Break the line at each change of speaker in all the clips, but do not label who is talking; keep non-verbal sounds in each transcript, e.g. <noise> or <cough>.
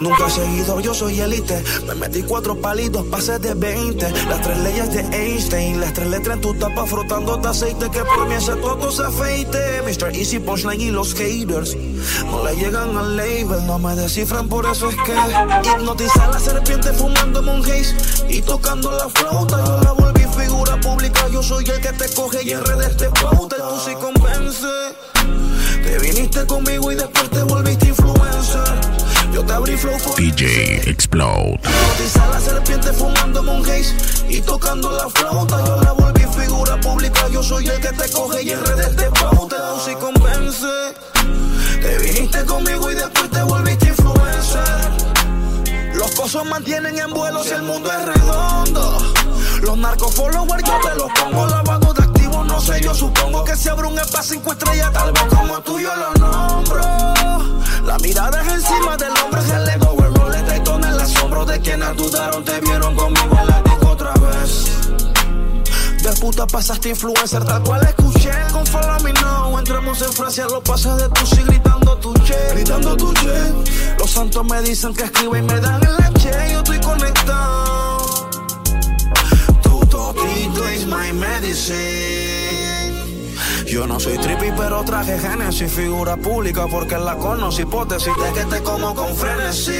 Nunca he seguido, yo soy elite. Me metí cuatro palitos, pasé de 20. Las tres leyes de Einstein, las tres letras en tu tapa frotando de aceite. Que por mí ese todo se afeite. Mr. Easy Punchline y los haters no le llegan al label, no me descifran, por eso es que hipnotiza a la serpiente fumando un haze y tocando la flauta. Yo la figura pública, yo soy el que te coge y en redes te pauta. Tú sí convence. Te viniste conmigo y después te volviste influencer. Yo te abrí flow por
DJ Explode.
Notiza la serpiente fumando haze y tocando la flauta. Yo la volví figura pública. Yo soy el que te coge y en redes te pauta. Tú sí convence. Te viniste conmigo y después te volviste influencer. Los cosos mantienen en vuelo si el mundo es redondo. Los narcos followers yo te los pongo lavado de activo, no sé, yo supongo que si abro un espacio cinco estrellas, tal vez como tú yo lo nombro. La mirada es encima del hombre, es el ego, el y en el asombro de quienes dudaron, te vieron conmigo en la disco otra vez. De puta pasaste influencer, tal cual escuché con Follow Me Now. Entramos en Francia, lo pasé de tu sí gritando tu che, gritando tu che. Los santos me dicen que escribe y me dan el la che, yo estoy conectado. Tu totito es my medicine. Yo no soy trippy, pero traje Genesis, figura pública, porque la conocí, hipótesis de que te como con frenesí.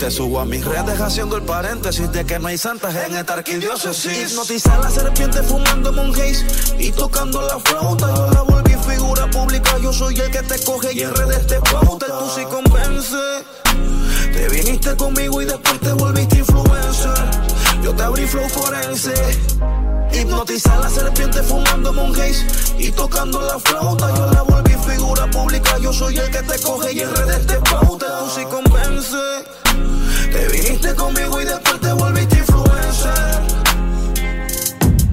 Te subo a mis redes haciendo el paréntesis de que no hay santas en esta arquidiócesis. Hipnotiza a la serpiente fumando un haze y tocando la flauta. Yo la volví figura pública, yo soy el que te coge y en redes te pauta. Tú sí convence. Te viniste conmigo y después te volviste influencer. Yo te abrí flow forense. Hipnotiza a la serpiente fumando un y tocando la flauta. Yo la volví figura pública. Yo soy el que te coge y en redes te pauta. Sí convence. Te viniste conmigo y después te volviste influencer.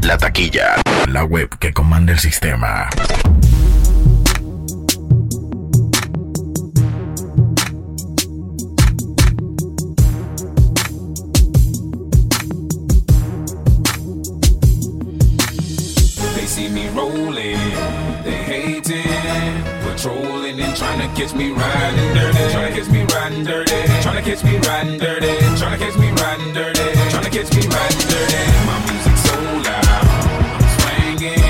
La taquilla. La web que comanda el sistema.
Rolling, they hating, patrolling and trying to catch me riding dirty, trying to catch me riding dirty, trying to catch me riding dirty, trying to catch me riding dirty, trying to catch me riding dirty. My music so loud, I'm swinging.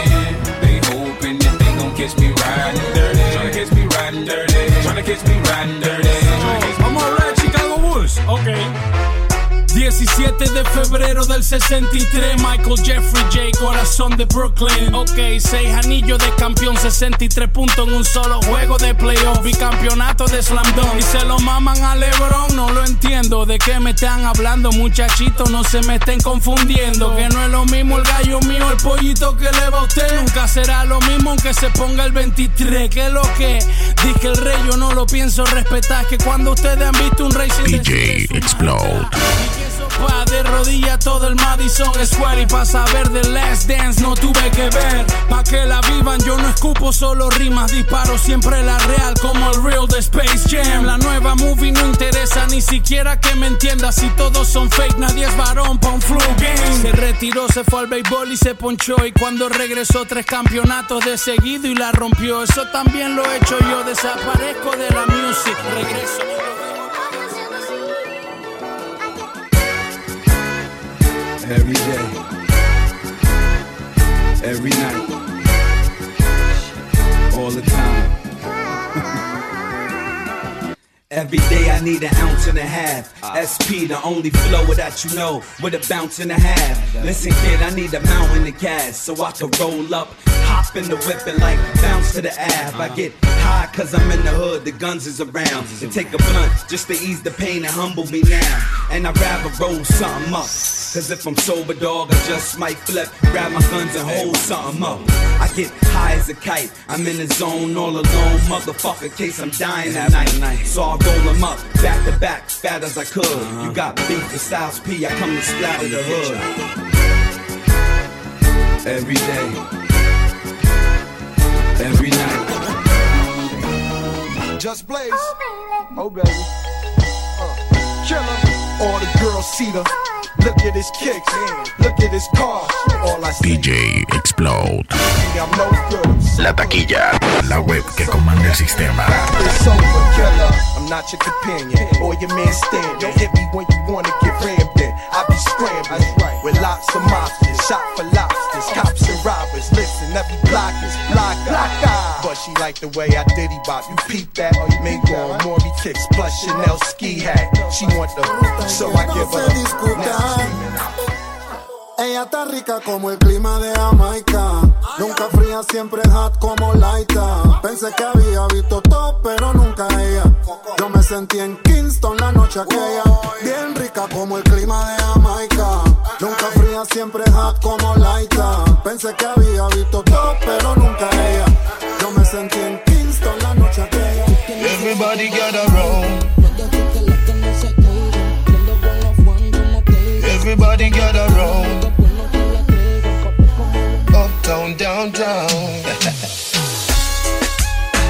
They hoping that they gon' catch me riding
17 de febrero del 63, Michael Jeffrey J, corazón de Brooklyn. Ok, 6 anillos de campeón, 63 puntos en un solo juego de playoff. Bicampeonato de Slam Dunk. Y se lo maman a LeBron, no lo entiendo. ¿De qué me están hablando, muchachitos? No se me estén confundiendo. Que no es lo mismo el gallo mío, el pollito que le va a usted. Nunca será lo mismo aunque se ponga el 23. Que lo que dije el rey, yo no lo pienso respetar. Que cuando ustedes han visto un rey sin
DJ Explode.
Pa' de rodilla todo el Madison Square Y pa' saber de Last Dance no tuve que ver. Pa' que la vivan yo no escupo solo rimas Disparo siempre la real como el real de Space Jam. La nueva movie no interesa ni siquiera que me entienda Si todos son fake nadie es varón pa' un flu game. Se retiró, se fue al béisbol y se ponchó Y cuando regresó tres campeonatos de seguido y la rompió. Eso también lo he hecho yo Desaparezco de la music Regreso
every day, every night, all the time. <laughs> Every day I need an ounce and a half. SP, the only flow that you know, with a bounce and a half. Listen, kid, I need a mountain of cash so I can roll up, hop in the whip and like bounce to the ab. I get high cause I'm in the hood, the guns is around. And take a blunt just to ease the pain and humble me now. And I'd rather roll something up. Cause if I'm sober, dog, I just might flip, grab my guns and hold something up. I get high as a kite, I'm in the zone all alone, motherfucker, case I'm dying tonight. So I roll them up, back to back, fat as I could. You got beef with Styles P, I come to splatter the hood. Every day, every night.
Just Blaze. Oh, baby. Uh.
killer. All the girls see the. Look at his kicks, look at his car. All I see.
DJ Explode.
I'm no good. I'm so
La taquilla, la web que comanda el sistema.
It's over, killer. I'm not your companion or your man stand. Don't hit me when you wanna get rammed in. I be scrambling with lots of mobsters, shot for lobsters, cops and robbers. Listen, every block is block, block, But she like the way I diddy bop. You peep that? Go on Maury kicks plus Chanel ski hat. She want the, so I give her.
Ella está rica como el clima de Jamaica. Nunca fría, siempre hot como Laita. Pensé que había visto todo, pero nunca ella. Yo me sentí en Kingston la noche aquella. Bien rica como el clima de Jamaica. Nunca fría, siempre hot como Laita. Pensé que había visto todo, pero nunca ella. En Kingston la noche aquella.
Everybody gather round. Everybody gather round. Uptown, downtown. <laughs>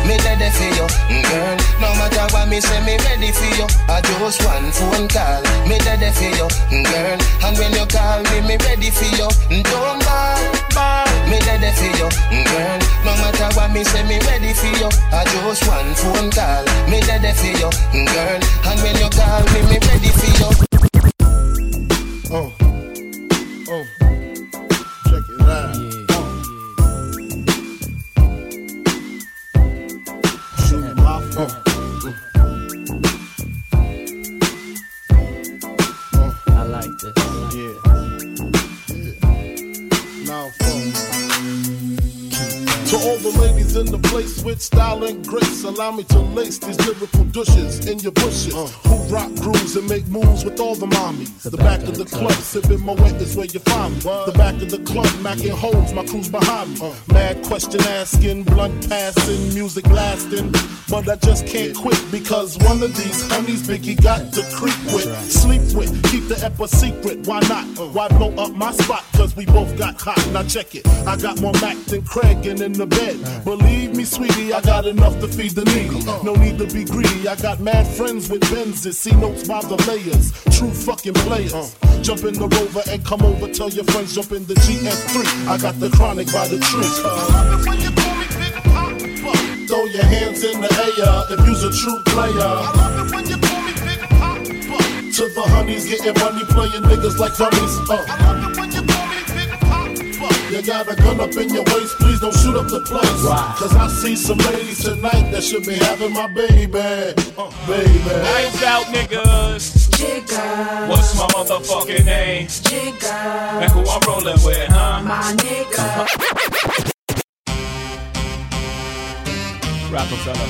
me ready for you, mm, girl. No matter what me say, me ready for you. I just one phone call. Me ready for you, mm, girl. And when you call me, me ready for you. Mm, don't ball, ball. Me ready for you, mm, girl. No matter what me say, me ready for you. I just one phone call. Me ready for you, mm, girl. And when you call me, me ready for you.
Oh. Oh. With style and grace, allow me to lace these lyrical douches in your bushes. Uh. Who rock grooves and make moves with all the mommies. The, back, of the club, sipping my wet is where you find me. The back of the club, macking holes, my crew's behind me. Uh. Mad question asking, blunt passing, music lasting. But I just can't quit because one of these honeys Biggie got to creep with, sleep with, keep the ep a secret. Why not? Uh. Why blow up my spot? Cause we both got hot. Now check it. I got more Mac than Craig and in the bed. Believe me, I got enough to feed the needy. No need to be greedy. I got mad friends with Benzes. See notes by the layers. True fucking players. Jump in the rover and come over. Tell your friends jump in the GS3. I got the chronic by the tree. Throw your hands in the air if you's a true player. To the honeys getting money, playing niggas like dummies. Uh. You got a gun up in your waist, please don't shoot up the place. Cause I see some ladies tonight that should be having my baby. Uh, baby.
Lights out, niggas.
Jigga,
What's my motherfucking name?
jigga,
And who I'm rolling with, huh?
my nigga.
Rockefeller,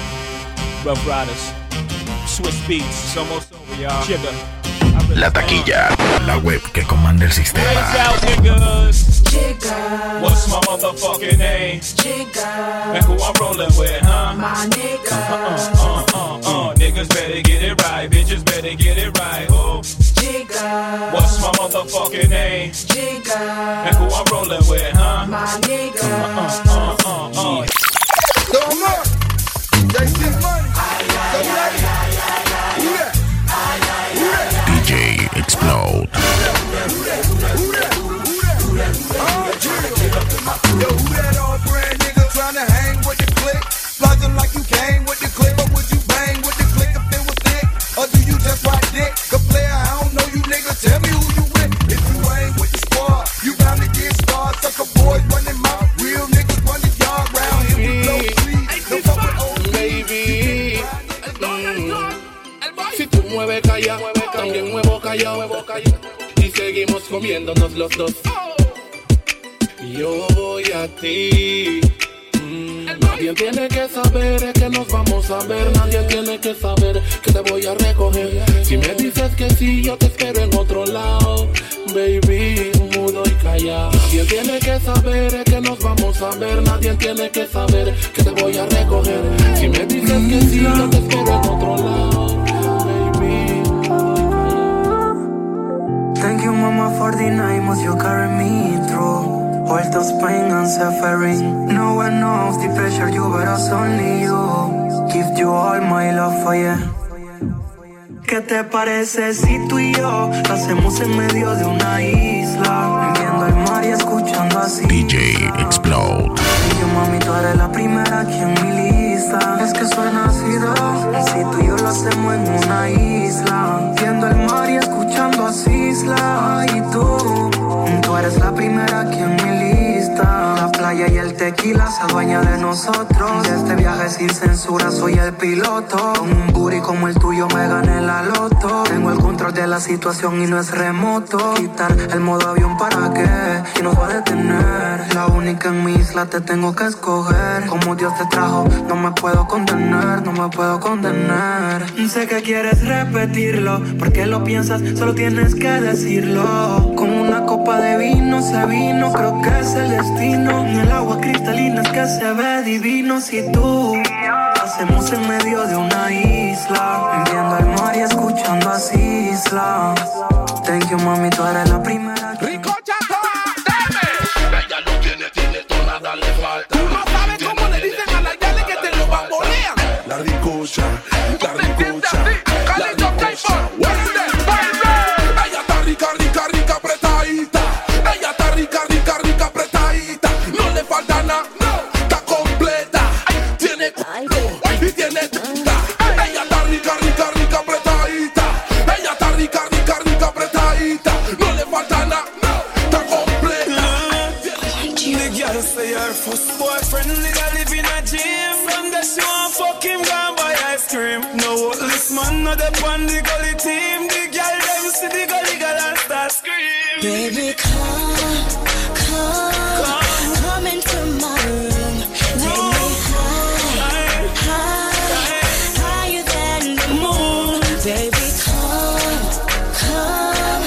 Rough Riders, Swiss Beats, it's almost over, y'all. Jigga.
La taquilla, la web que comanda el
Lights
sistema.
out, niggas.
Jigga,
What's my motherfucking name?
jigga,
And who I'm rolling with, huh?
my nigga.
Uh, uh, uh, uh, niggas better get it right, bitches better get it right. Oh,
Jigga,
what's my motherfucking name?
jigga,
And who I'm rolling with, huh?
my nigga.
Uh, uh, uh.
Don't look. They see money. So ready? Who that?
DJ Explode.
Yo, who that all brand nigga tryna hang with the click? Flossing like you came with the click, but would you bang with the click if it was thick? Or do you just ride dick? The player, I don't know you nigga, tell me who you with. If you ain't with the squad, you bound to get starred. Sucker boys running mouth, real niggas running yard round here no sleeves. No fuck with old
baby. Si tú mueves calla, también muevo callado. Y seguimos comiéndonos los dos. Oh. Yo voy a ti. Mm, Nadie tiene que saber que nos vamos a ver. Nadie tiene que saber que te voy a recoger. Si me dices que sí, yo te espero en otro lado. Baby, mudo y callado. Nadie tiene que saber que nos vamos a ver. Nadie tiene que saber que te voy a recoger. Si me dices que sí, yo te espero en otro lado. Baby.
Thank you, mama, for the night must you carry me All those pain and suffering. No one knows the pressure you, but it's only you. Give you all my love for you. ¿Qué te parece si tú y yo lo hacemos en medio de una isla? Viendo el mar y escuchando así.
DJ Explode.
Y yo, mami, tú eres la primera aquí en mi lista. Es que soy nacido. Si tú y yo lo hacemos en una isla. Viendo el mar y escuchando así. Isla. Y tú, tú eres la primera aquí en mi lista. Y el tequila se adueña de nosotros. De este viaje sin censura soy el piloto. Con un booty como el tuyo me gané la loto. Tengo el control de la situación y no es remoto. Quitar el modo avión para qué. ¿Quién nos va a detener? La única en mi isla te tengo que escoger. Como Dios te trajo, no me puedo contener, no me puedo condenar. Sé que quieres repetirlo, porque lo piensas, solo tienes que decirlo. Con una copa de vino se vino, creo que es el destino. El agua cristalina es que se ve divino si tú. Hacemos en medio de una isla, viendo el mar y escuchando así isla. Thank you, mami, tú eres la primera.
Rico Ella lo tiene, tiene todo, nada le falta. Tú no sabes cómo le dicen a la yale que te lo bambolean.
La ricocha.
This man on the gully team The girl them see the gully girl and start scream.
Baby, come, come, come into my room. Take me high, high, higher than the moon. Baby, come, come,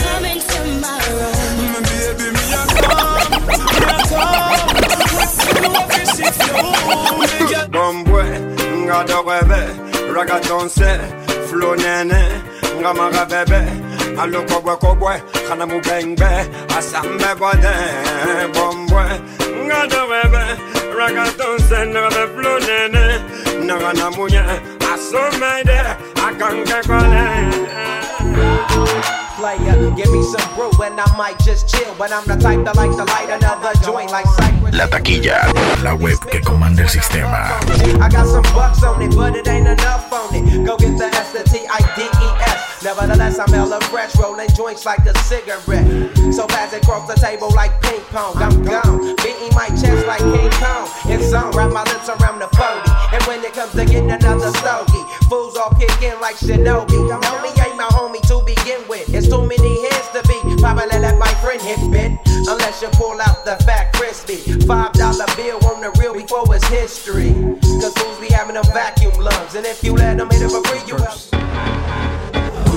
come into my room.
Mm, baby, me a come, me a come. You a fish if you Me? Get
Bombwe, nga ragaton se, flonene ngamara bebe alokobwe kobwe kana mubengbe asambe bode bombwe. Ngadorebe ragatonse nagabe flonene nagana munye de, akanke kone
Player, give me some brew and I might just chill. But I'm the type that like to light another joint like Cypress.
La taquilla, la web que comanda el sistema.
I got some bucks on it, but it ain't enough on it. Go get the S, the T, I, D, E, S. Nevertheless, I'm hella fresh, rolling joints like a cigarette. So fast across the table like ping pong. I'm gone, beating my chest like King Kong. It's on, wrap my lips around the 40. And when it comes to getting another stogie, fools all kick in like Shinobi. Homie ain't my homie to begin with. Too many heads to be. Probably let my friend hit bit. Unless you pull out the fat crispy. Five dollar bill on the real before it's history. Cause fools be having them vacuum lungs. And if you let them hit it for free, you will.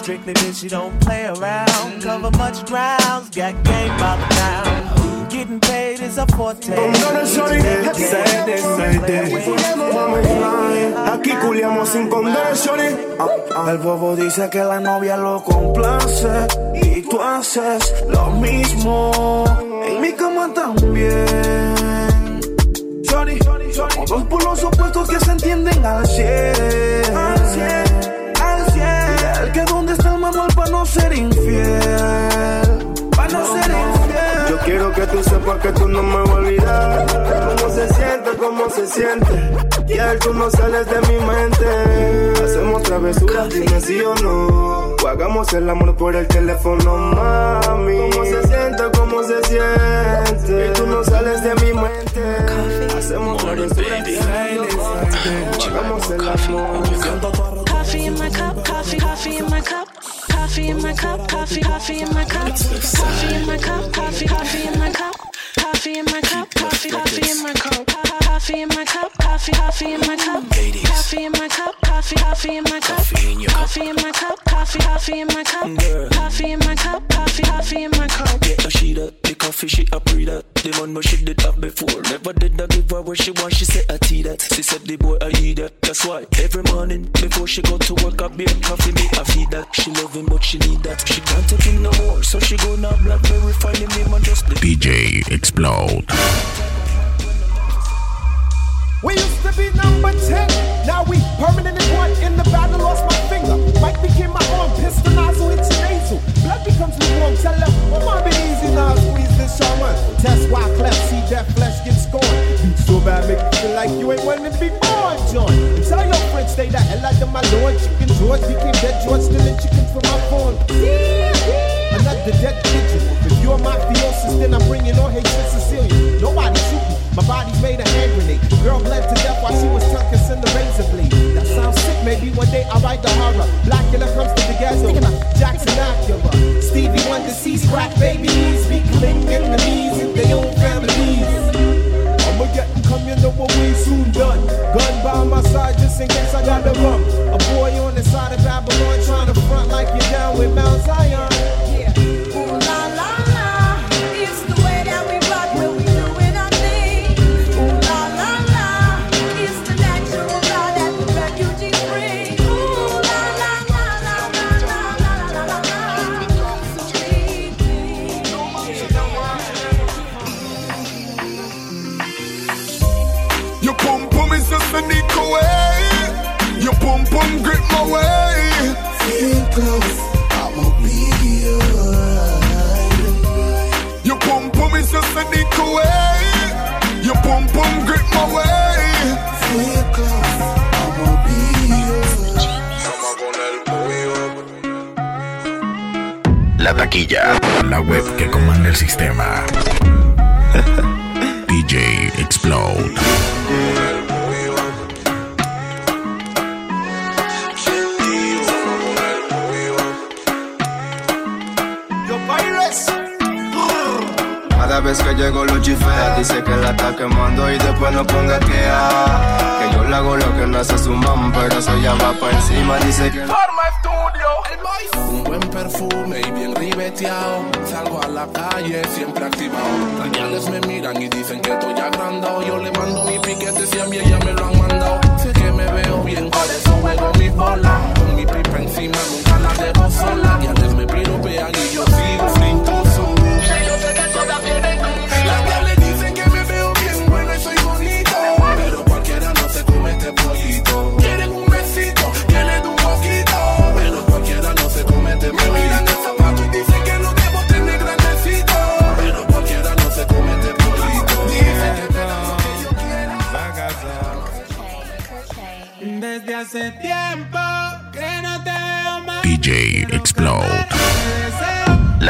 Strictly bitch, you don't play around. Cover much grounds, got game by the town. Getting paid is a forte.
Aquí culiamos sin condiciones. Ah. El bobo dice que la novia lo complace. Y tú haces lo mismo. En mi cama también. Shorty, somos dos polos opuestos que se entienden al 100. Al 100, al 100. El que manual para no ser infiel. Para no ser infiel. Yo quiero que tú sepas que tú no me vas a olvidar. Cómo se siente, cómo se siente. Y él tú no sales de mi mente. Hacemos travesuras, dime sí o no. O hagamos el amor por el teléfono, mami. Cómo se siente, cómo se siente. Y tú no sales de mi mente. Hacemos travesuras, hagamos el amor.
Coffee in my cup, coffee, coffee in my cup. Coffee in my cup, coffee, coffee in my cup. Coffee in my cup, coffee, coffee in my cup. Coffee in my cup, coffee, coffee in my cup. Coffee in my cup,
coffee, coffee in my cup. Coffee in my cup, coffee, coffee in my cup. Coffee in your cup. Coffee in my cup, coffee, coffee in my cup. Coffee in my cup, coffee, coffee in my cup.
Yeah, she that the coffee she a pre that the man what she did have before. Never did I give her what she want. She said I tea that. She said the boy I eat that. That's why every morning before she go to work I beer coffee me I feed that. She love him but she need that. She can't take him no more, so she go now blackberry find him name and just
DJ Explode.
We used to be number 10, now we permanently one in the battle, lost my finger. Mike became my arm, pistol nozzle, it's nasal. Blood becomes lukewarm, tell them, come on, be easy now, squeeze this shaman. Test why cleft, see that flesh get scorned. So bad, make you feel like you ain't wanting to be born, John. Tell your friends, stay the hell out of my lord. Chicken George became dead George, stealing chicken from my phone. Another dead pigeon. If you're mafiosis, then I'm bringing all hate to Sicilian. Nobody shoot. My body made a hand grenade. Girl bled to death while she was tucking in the razor blade. That sounds sick. Maybe one day I'll write the horror. Black the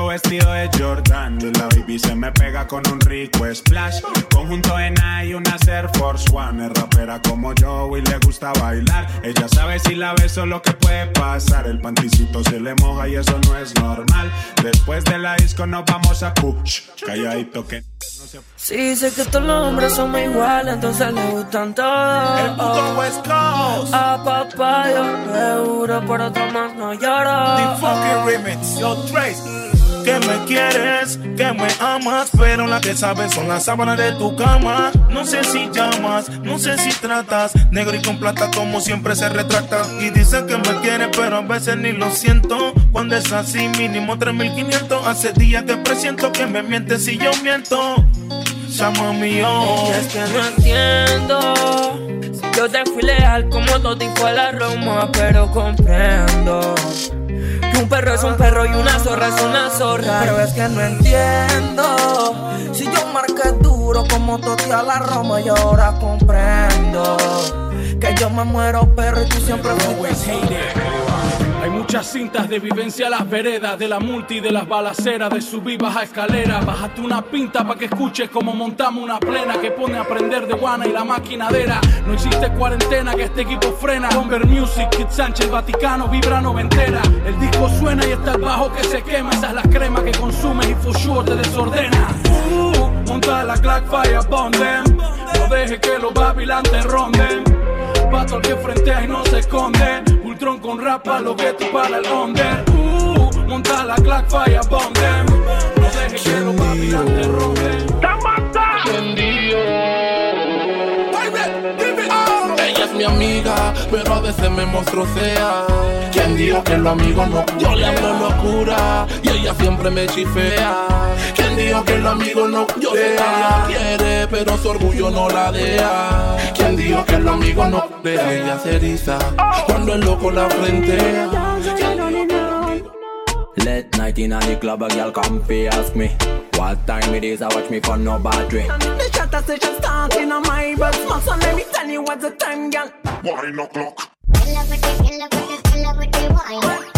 Vestido de Jordan y la baby se me pega con un rico splash. Conjunto en y una Air Force One. Es rapera como yo y le gusta bailar. Ella sabe si la beso lo que puede pasar. El panticito se le moja y eso no es normal. Después de la disco nos vamos a push. Calladito que no se
Sí, sé que todos los hombres somos iguales, entonces le gustan todos.
El puto West Coast.
A papá yo seguro por otro más no lloro.
The fucking remix, yo Trace. Que me quieres, que me amas, pero la que sabes son las sábanas de tu cama. No sé si llamas, no sé si tratas. Negro y con plata como siempre se retrata. Y dice que me quiere, pero a veces ni lo siento. Cuando es así, mínimo 3500. Hace días que presiento que me mientes si yo miento. Llama mío.
Y es que no entiendo. Si yo te fui leal como todo y fue la Roma, pero comprendo. Que un perro es un perro y una zorra es una zorra.
Pero es que no entiendo. Si yo marqué duro como Toti a la Roma y ahora comprendo. Que yo me muero perro y tú siempre fuiste muchas cintas de vivencia a las veredas, de la multi, de las balaceras, de subir baja escalera. Bájate una pinta pa' que escuches como montamos una plena que pone a prender de guana y la maquinadera. No existe cuarentena que este equipo frena. Bomber Music, Kid Sánchez, Vaticano, vibra noventera. El disco suena y está el bajo que se quema. Esa es la crema que consumes y for te desordena. Uh, monta la Black Fire Bomb them. No deje que los Babylon te ronden. Pato al que frentea y no se esconde. Ultron con rap pa' lo que tú para el under. Uh, monta la Black Fire Bomb them. No deje que los Babylon te ronden.
Ella es mi amiga, pero a veces me monstruosea. ¿Quién dijo que los amigos no? Yo le hablo locura y ella siempre me chifea. ¿Quién dijo que los amigos no? Yo sé que ella quiere, pero su orgullo no la deja. ¿Quién dijo que los amigos no? Pero ella se eriza cuando el loco la frentea.
Late night in the club, a girl come fi ask me What time it is, I watch me for no battery
The chatter session starting on my bus So let me tell you what's the time, girl.
Wine o'clock.
You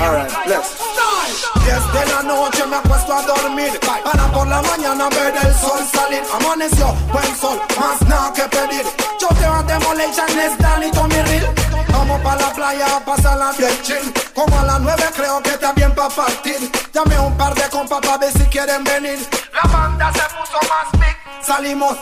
Alright, let's. Desde la noche me acuesto a dormir. Para por la mañana ver el sol salir. Amaneció, buen sol, más nada que pedir. Yo te voy a demolition, es Danny Tommy Real. Vamos pa' la playa a pasarla bien chill. Como a las nueve creo que está bien pa' partir. Llamé a un par de compas pa' ver si quieren venir. La banda se puso más big. Salimos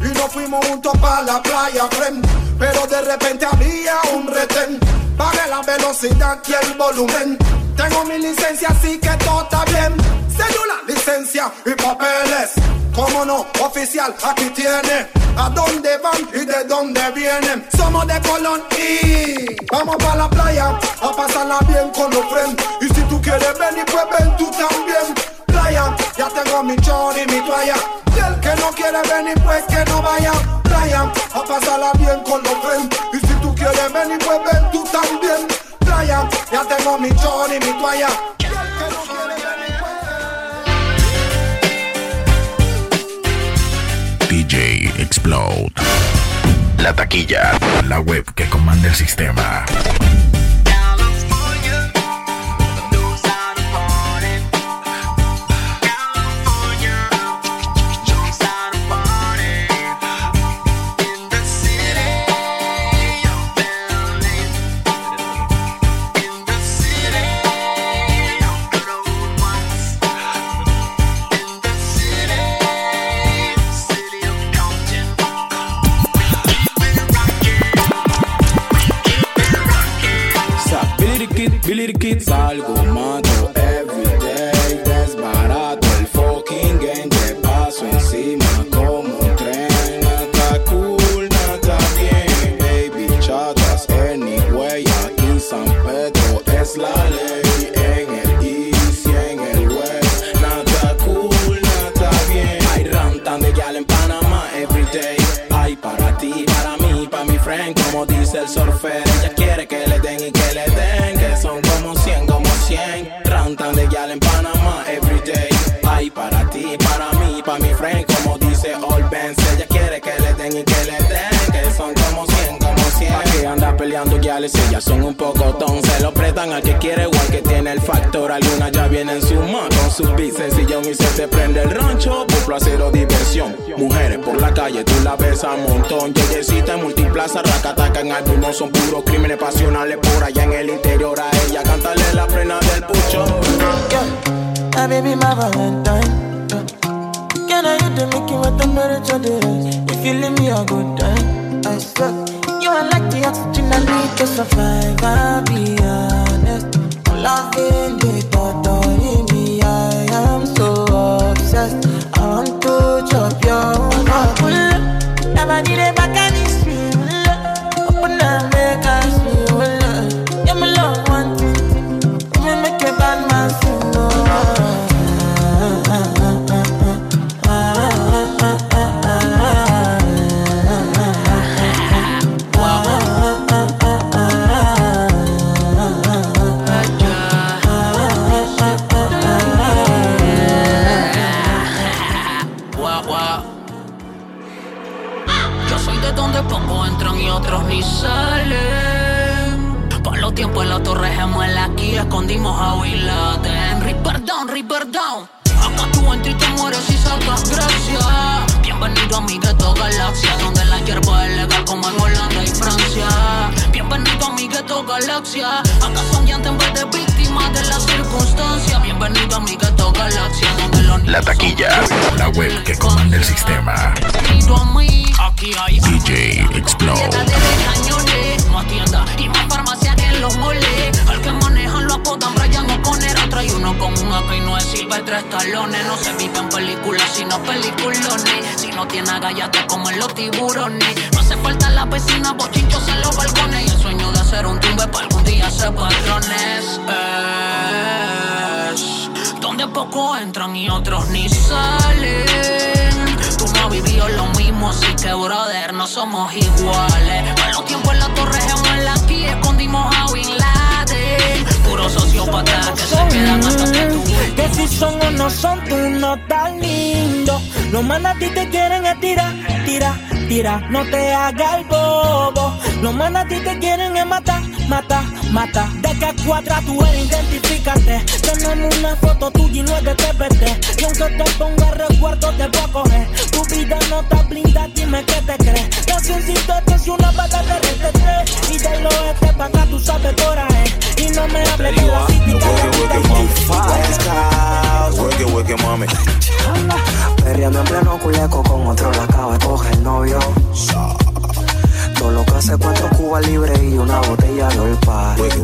y nos fuimos juntos pa' la playa, friend. Pero de repente había un retén Pagué la velocidad y el volumen. Tengo mi licencia así que todo está bien. Cédula, licencia y papeles. Cómo no, oficial, aquí tiene. A dónde van y de dónde vienen Somos de Colón y Vamos pa' la playa a pasarla bien con los friends. Y si tú quieres venir pues ven tú también. Playa, ya tengo mi chor y mi toalla. Y el que no quiere venir pues que no vaya. Playa, a pasarla bien con los friends Y venir pues ven tú también Playa, ya tengo mi chor y mi toalla Y que
DJ Explode. La taquilla, la web que comanda el sistema.
The Kid, Salgo, mato everyday Desbarato el fucking game Te paso encima como tren. Nada cool, nada bien Baby, chatas anyway Aquí San Pedro es la ley En el east y en guiales, ellas son un poco ton. Se lo prestan al que quiere, igual que tiene el factor. Algunas ya vienen suma con sus beats sencillón y se te prende el rancho por placer o diversión. Mujeres por la calle, tú la ves a montón. Yeyecita en multiplaza, racataca en álbum, no son puros crímenes pasionales por allá en el interior. A ella cántale la frena del pucho.
My baby, my Valentine. Can I the Mickey with temperature days? If you leave me a good time, I swear. You are like the oxygen I need to survive. I'll be honest. Loving the
escondimos a Will Laden. Ripper down, Ripper down. Acá tú entras y te mueres y sacas gracia. Bienvenido a mi gueto galaxia, donde la hierba es legal como en Holanda y Francia. Bienvenido a mi gueto galaxia. Acá son llantas en vez de víctimas de las circunstancias. Bienvenido a mi gueto galaxia, donde los
La taquilla, la web que comanda el sistema.
Bienvenido a mí. Aquí hay
DJ Explode.
Variedad de cañones, más tiendas y más farmacia que en los moles. Trae uno con un AK y no es Silvestre Stallone. No se vive en películas, sino peliculones. Si no tiene agallas, te comen los tiburones. No hace falta la vecina, bochinchos en los balcones. Y el sueño de hacer un tumbe para algún día ser patrones. Es donde pocos entran y otros ni salen. Tú no has vivido lo mismo, así que brother, no somos iguales. Con los tiempos en la torre gemuela aquí escondimos a Bin. Puro sociópata que se quedan hasta que tú
Que si son o no son, tú no tan lindo. Los manas a ti te quieren es tirar, tira, no te hagas el bobo. Los ti te quieren es matar, mata, mata. De que cuadra tú eres, identifícate. Tenemos una foto tuya y no es de TPT. Y aunque te ponga recuerdo, te voy a coger. Tu vida no está blinda, dime qué te crees. Cancioncito, esto es una vaga de RTT. Y del oeste pa' acá tú sabes coraje. Y no me hables de la
Working, working, mami. Perreando en pleno culeco con otro la acaba de coger el novio. Todo lo que hace cuatro cubas libres y una botella de olpa. Es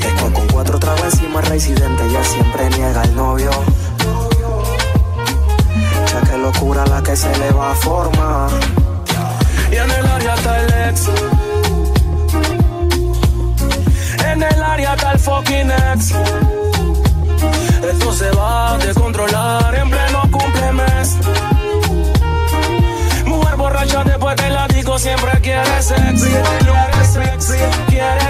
que con cuatro tragos encima el residente ya siempre niega el novio. Ya que locura la que se le va a formar.
Y en el área está el ex. En el área está el fucking ex. Esto se va a descontrolar en pleno cumplemes. Mujer borracha después de la disco siempre quiere. Quiere quiere.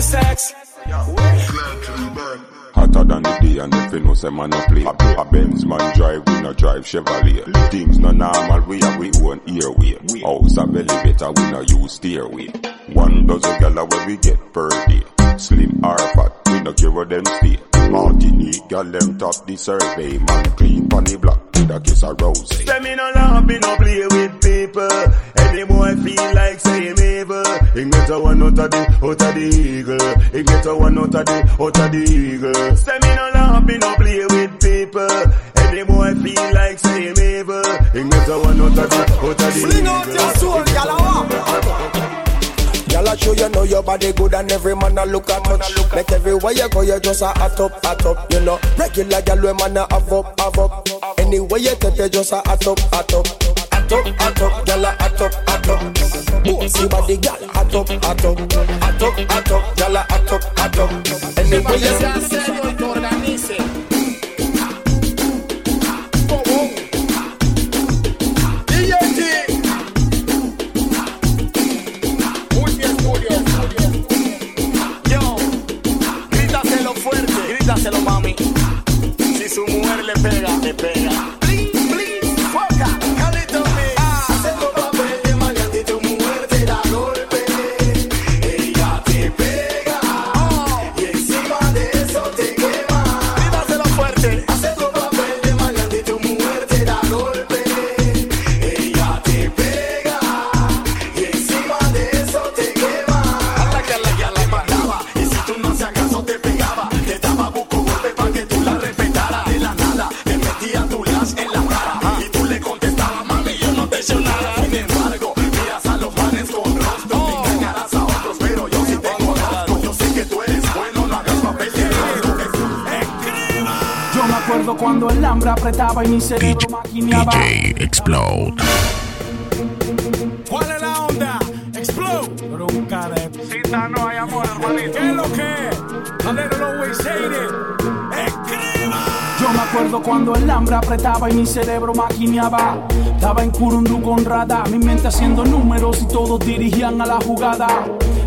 Hotter than the day and if you know say man no play A, a Benz man drive, we no drive Chevrolet Things no normal, we have we own airway House a better, we no use stairway One dozen gala where we get per day Slim or fat, we no care where them stay Martinique, gal them top the survey Man clean pon the block with a kiss of rose
Say me no laugh, me no play with people. Any boy feel like say him evil. He get a one out of the, out of the eagle. He get a one out of the, out of the eagle. Say me no laugh, me no play with people. Any boy feel like say him evil. He get a one out of the, out of the
Fling out your soul, gyal,
I show you know your body good and every man a look at touch. Make everywhere you go, you just a hot up, hot up. You know, regular girl, we man a have up, have up. Anywhere you take, you just a hot up, hot up. Hot up, hot up, girl, a hot up, hot up. Bossy body, girl, hot up, hot up. Hot up, hot up, girl, a hot up, hot up. Anywhere you.
Yo, mujer le
cuando el hambre apretaba y mi cerebro maquineaba.
DJ Explode.
¿Cuál es la onda? Explode. Cara de cita no hay amor, hermanito. ¿Qué es lo que es? It always. Escriba. Yo me acuerdo cuando el hambre apretaba y mi cerebro maquineaba. Estaba en Curundú con Rada, mi mente haciendo números y todos dirigían a la jugada.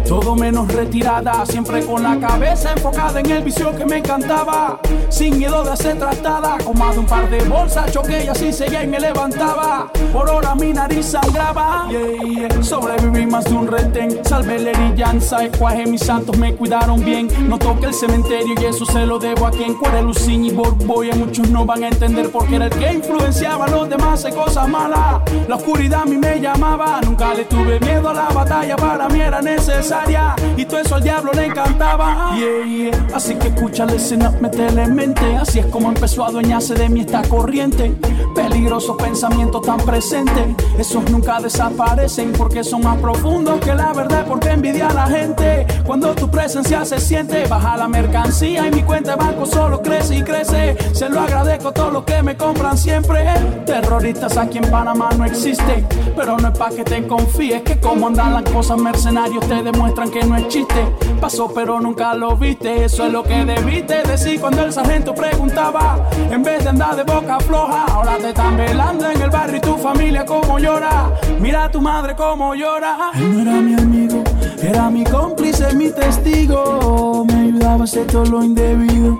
Todo menos retirada, siempre con la cabeza enfocada en el vicio que me encantaba. Sin miedo de ser tratada, con más de un par de bolsas choqué y así seguía y me levantaba. Por mi nariz sangraba. Yeah, yeah. Sobreviví más de un retén, salvé la herillanza, escuaje mis santos me cuidaron bien. No toqué el cementerio y eso se lo debo a quien cuere Lucín y Borboya. Muchos no van a entender porque era el que influenciaba a los demás en cosas malas. La oscuridad a mí me llamaba, nunca le tuve miedo a la batalla, para mí era necesaria. Y todo eso al diablo le encantaba. Yeah, yeah. Así que escucha la escena, métele en Así es como empezó a adueñarse de mí esta corriente. Peligrosos pensamientos tan presentes. Esos nunca desaparecen porque son más profundos que la verdad. Porque envidia a la gente. Cuando tu presencia se siente, baja la mercancía y mi cuenta de banco solo crece y crece. Se lo agradezco todo lo que me compran siempre. Terroristas aquí en Panamá no existen. Pero no es para que te confíes que como andan las cosas mercenarios te demuestran que no es chiste. Pasó pero nunca lo viste. Eso es lo que debiste decir cuando el sargento preguntaba. En vez de andar de boca floja, ahora te están velando en el barrio y tu familia como llora. Mira a tu madre como llora. Él no era mi amigo, era mi cómplice, mi testigo. Me ayudaba a hacer todo lo indebido.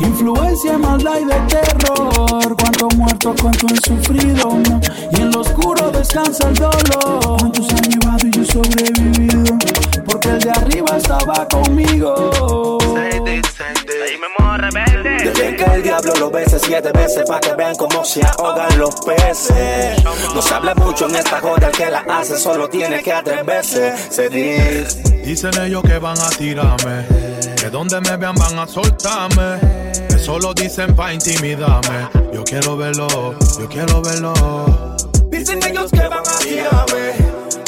Influencia, maldad y de terror. Cuántos muertos, cuánto han sufrido. Y en lo oscuro descansa el dolor. Cuántos han llevado y yo sobrevivido. Porque el de arriba estaba conmigo.
Desde que el diablo lo bese siete veces pa' que vean cómo se ahogan los peces. No se habla mucho en esta joda, el que la hace solo tiene que atreverse. Se dice.
Dicen ellos que van a tirarme, que donde me vean van a soltarme. Eso lo dicen pa' intimidarme. Yo quiero verlo, yo quiero verlo.
Dicen ellos que van a tirarme,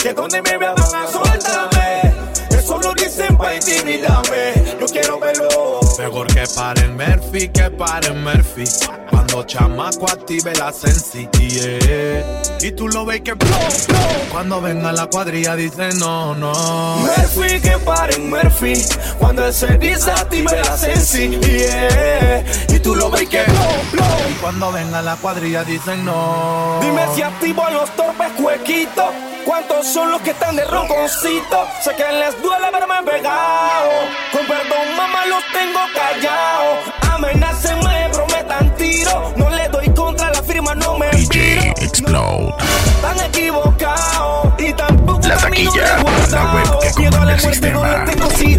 que donde me vean van a soltarme. Eso lo dicen pa' intimidarme. Yo quiero verlo.
Mejor que paren Murphy, que paren Murphy. Cuando chamaco active la sensi, yeah. Y tú lo ves que blow, blow. Cuando venga la cuadrilla dice no, no.
Murphy, que paren Murphy. Cuando él se desactive la sensi, yeah. Y tú lo ves que blow, blow.
Y cuando venga la cuadrilla dicen no.
Dime si activo a los torpes cuequitos. ¿Cuántos son los que están de ronconcito? Sé que les duele verme pegado. Con perdón, mamá, los tengo callados. Amenacen, me prometan tiro. No le doy contra la firma, no me
DJ Explode.
Están equivocados y tampoco
La taquilla, la web que el sistema.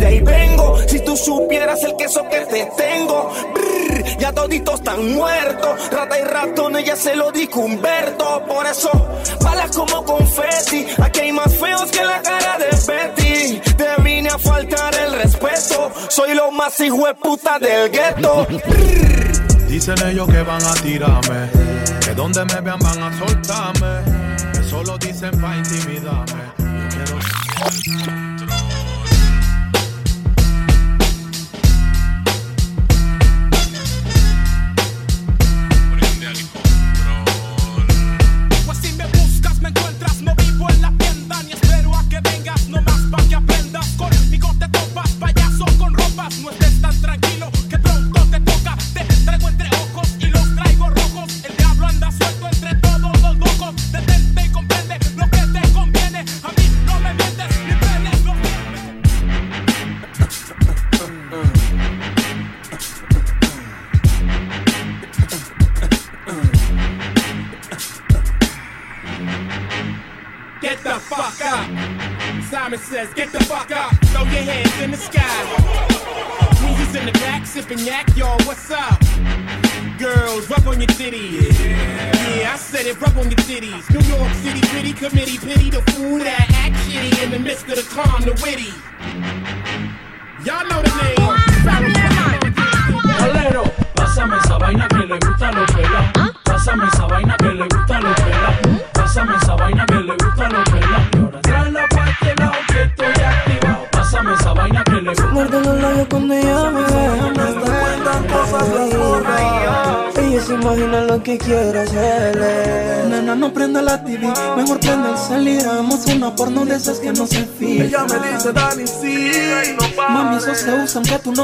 ahí vengo. Si tú supieras el queso que te tengo. Brr, ya toditos están muertos. Rata y ratones ya se lo dijo Humberto. Por eso, balas como confeti. Aquí hay más feos que la cara de Betty. Te vine a faltar el respeto. Soy lo más hijo de puta del gueto.
Dicen ellos que van a tirarme, que donde me vean van a soltarme. Eso lo dicen pa' intimidarme.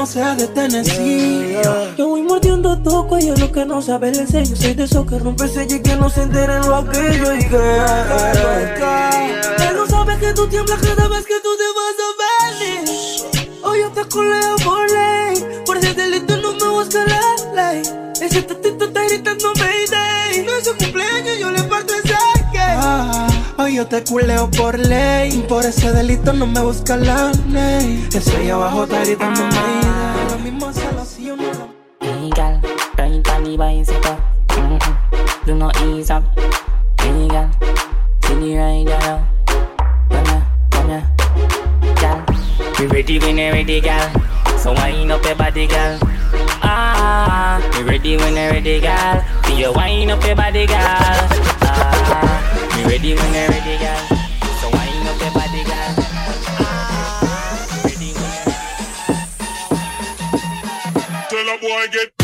No
seas de Tennessee.
Yo voy mordiendo tu cuello, lo que no sabe el sello. Soy de esos que rompe sello y que no se enteren lo aquello. Y que él no sabe que tú tiemblas cada vez que tú te vas a venir. Hoy yo te coleo por ley. Por ese delito no me busca la ley. Ese tatito está gritando Mayday. No es su cumpleaños, yo le parto ese que.
Ah, hoy yo te culeo por ley. Por ese delito no me busca la ley. Ahí abajo está gritando Mayday. No lo
Hey girl, ride on the bicycle. Mm-mm. Do not ease up. Hey girl, see the ride girl. Wanna, wanna, girl. We ready when you ready, girl. So wind up your body, girl. Ah, we ready when you ready, girl. See you wind up your body, girl. Ah, we ready when you ready, girl.
Boy get.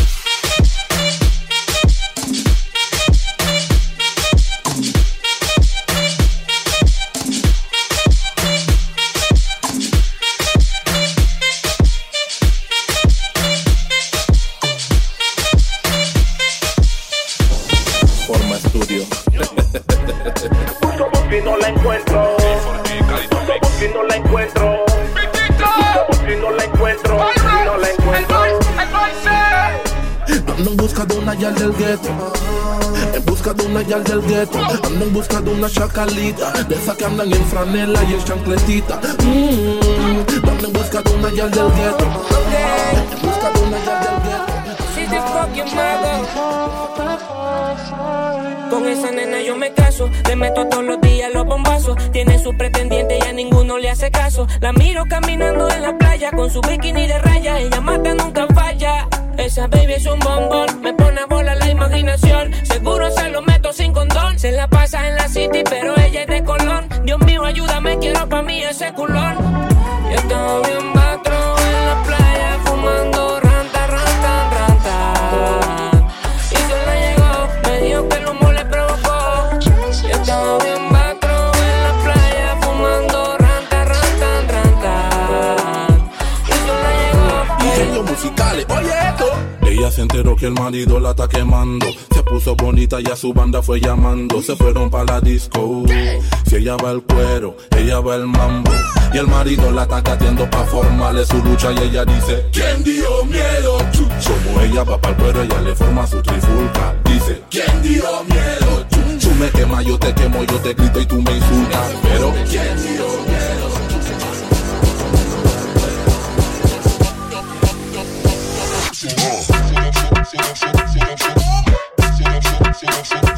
Yal del gueto. En busca de una yal del gueto. Ando en busca de una chacalita. De esas que andan en franela y en chancletita. Mm, Ando en busca de una yal del gueto. En busca de una yal del gueto.
Esa nena yo me caso, le meto todos los días los bombazos. Tiene su pretendiente y a ninguno le hace caso. La miro caminando en la playa con su bikini de raya. Ella mata nunca falla. Esa baby es un bombón, me pone a volar la imaginación. Seguro se lo meto sin condón. Se la pasa en la city, pero ella es de Colón. Dios mío, ayúdame, quiero pa' mí ese culón. Yo estaba bien batro en la playa fumando
musicales, oye esto. Ella se enteró que el marido la está quemando. Se puso bonita y a su banda fue llamando. Se fueron para la disco. Si ella va el cuero, ella va el mambo. Y el marido la está cateando pa' formarle su lucha. Y ella dice: ¿Quién dio miedo? Como ella va para el cuero, ella le forma su trifulca. Dice: ¿Quién dio miedo? Tú me quemas, yo te quemo, yo te grito y tú me insultas. Pero ¿quién dio miedo?
Sit up,
up, up, up, up, up, up, up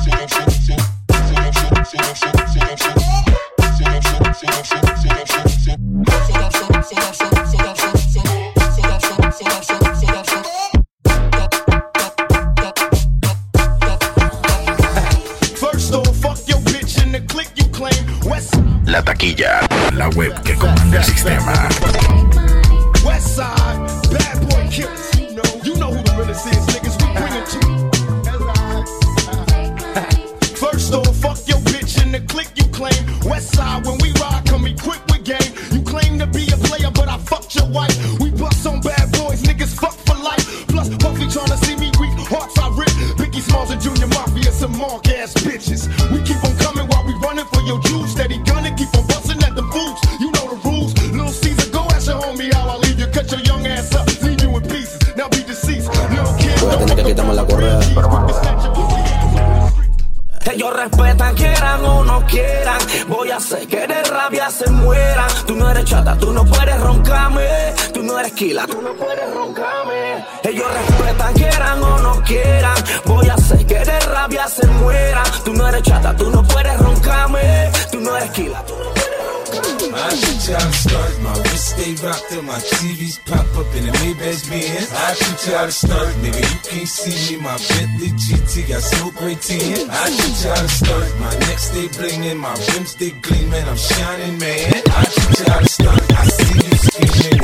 Kila, tú no puedes roncarme. Ellos respetan, quieran o no quieran. Voy a hacer que de rabia se mueran. Tú no eres chata, tú no puedes roncarme. Tú no eres kila, tú no
I you how to start, my wrist stay rocked till my TVs pop up in the Maybach Benz. I you how to start, nigga, you can't see me, my Bentley GT got smoke great tin. I you how to start, my neck stay blingin', my rims stay gleaming, I'm shining, man. I you how to start, I see you scheming,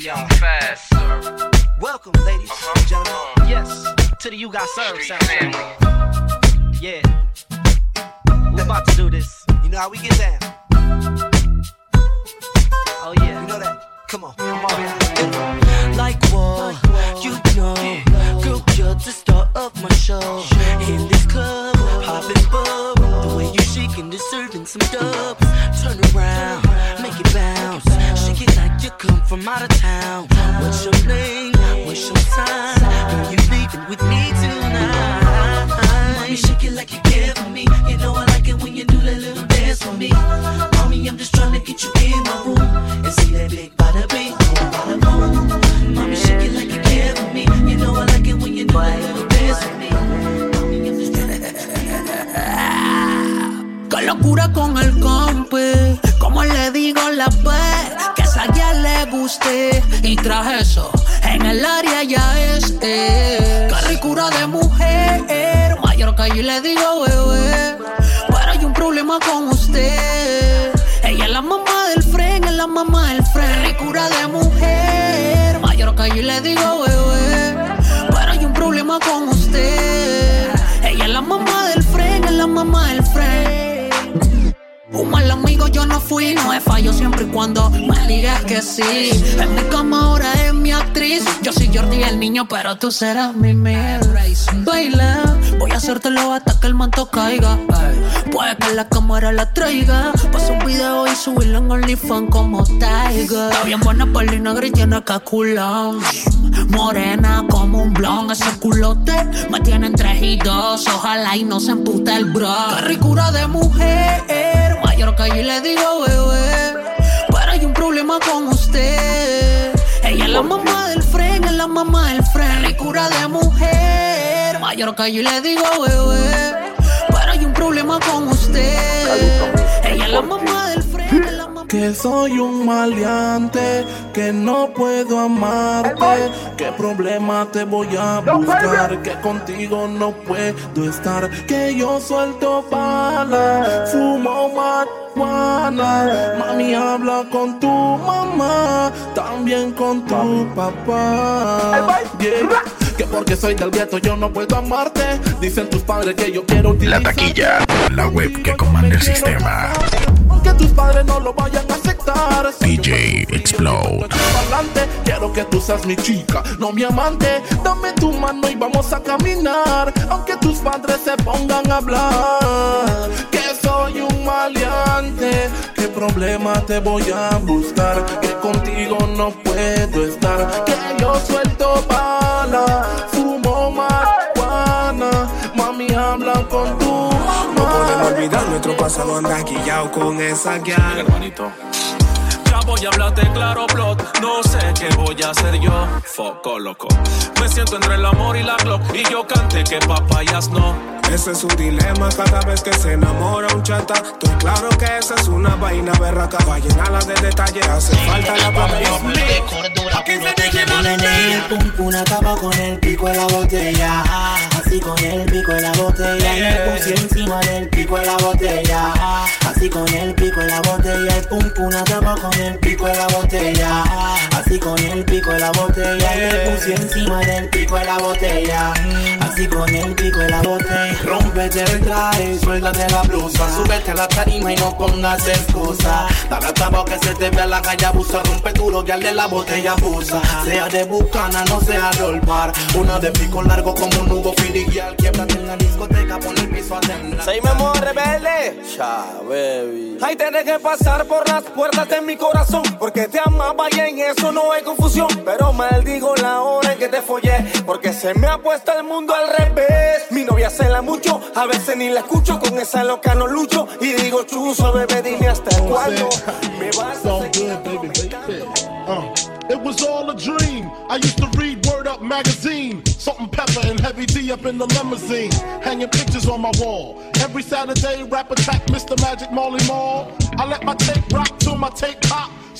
y'all. Fast. Welcome, ladies uh-huh. and gentlemen. Yes,
to the You
Got Served sound. Yeah. We're about to do this. You know how we get down. Oh, yeah. You know that. Come on.
Like what? You know, girl, you're the star of my show. In this club, hopping bub. The way you shaking, deserving some dubs. Turn around, make it bounce. Shake it like you come from out of town. What's your name? What's your sign? Girl, you leaving with me tonight. Mommy, shake it like you care for me. You know I like it when you do that little dance for me. I'm just trying to get you in my room
locura con el compi. Como le digo la vez que esa ya le guste. Y tras eso, en el área ya es. Eh. Qué ricura de mujer. Mayor que yo le digo bebé. Pero hay un problema con usted. Yo le digo bebé. Pero hay un problema con usted. Ella es la mamá del fren, es la mamá del fren. Un mal amigo yo no fui, no es fallo siempre y cuando me digas que sí. En mi cama ahora es mi actriz. Yo soy Jordi el niño, pero tú serás mi mel. Baila, voy a hacértelo hasta que manto caiga. Ey, Puede que la cámara la traiga. Pasa un video y subirlo en OnlyFans como Tiger. Está bien buena por la negra y tiene que culón. Morena como un blon, ese culote me tiene en tres y dos. Ojalá y no se empute el bro. Qué ricura de mujer, mayor que yo le digo bebé. Pero hay un problema con usted. Ella es la mamá del fren, es la mamá del fren. Qué ricura de mujer, mayor que yo le digo bebé. Problema con usted. Ella es la mamá del fren, es la mamá
Que soy un maleante, que no puedo amarte. ¿Qué problema te voy a buscar? Que contigo no puedo estar. Que yo suelto bala, fumo marihuana. Mami habla con tu mamá, también con tu papá. Yeah. Que porque soy del gueto yo no puedo amarte. Dicen tus padres que yo quiero
La taquilla, la web que comanda el sistema.
Aunque tus padres no lo vayan a aceptar.
DJ Explode.
Quiero que tú seas mi chica, no mi amante. Dame tu mano y vamos a caminar. Aunque tus padres se pongan a hablar. Que soy un maleante. ¿Qué problema te voy a buscar? Que contigo no puedo estar. Que yo suelto bala, fumo marihuana. Mami habla con tu mamá.
No podemos olvidar nuestro pasado anda guillao con esa guía.
Voy a hablarte claro, plot. No sé qué voy a hacer yo. Foco loco. Me siento entre el amor y la Glock. Y yo canté que papayas no.
Ese es su dilema cada vez que se enamora un chata. Estoy claro que esa es una vaina berraca. Pa' llenarla de detalles hace falta la plata.
Aquí se dice el pum pum acaba con el pico de la botella. Así con el pico de la botella. Y me puse encima del pico de la botella. Así con el pico de la botella. El pum pum acaba con el pico de la botella. Así con el pico de la botella. Y me puse encima del pico de la botella. Así con el pico de la botella. Rómpete el traje, suéltate la blusa. Súbete a la tarima y no pongas excusa. Dale al tabo que se te vea la calle abusa. Rompe duro y al de la botella abusa. Sea de bucana, no sea de bar. Una de pico largo como un nudo filial. Quiebrate en la discoteca, pon el piso a temblar.
Soy Memo Rebelde.
Cha, baby.
Ay, tenés que pasar por las puertas de mi corazón. Porque te amaba y en eso no hay confusión. Pero maldigo la hora en que te follé. Porque se me ha puesto el mundo al revés. Mi novia se la mucho, a veces ni la escucho. Con esa loca no lucho. Y digo, chuzo, bebé, dime hasta cuándo. Me vas a
Uh, it was all a dream. I used to read Word Up magazine. Salt and pepper and heavy D up in the limousine. Hanging pictures on my wall. Every Saturday, rap attack Mr. Magic Molly Mall. I let my tape rock till my tape pop.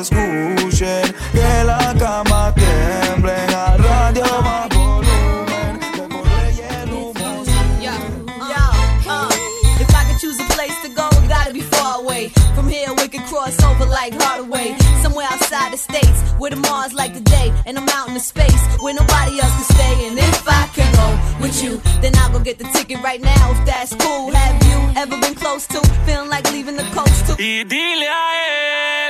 escuchen, que la cama tiemble. A radio más volumen. Que por ley el humo
Yo, uh, if I could choose a place to go, it gotta be far away. From here, we could cross over like Hardaway. Somewhere outside the states, where the Mars like today, and I'm out in the space where nobody else can stay. And if I could go with you, then I'll go get the ticket right now. If that's cool, have you ever been close to feeling like leaving the coast too?
Y dile a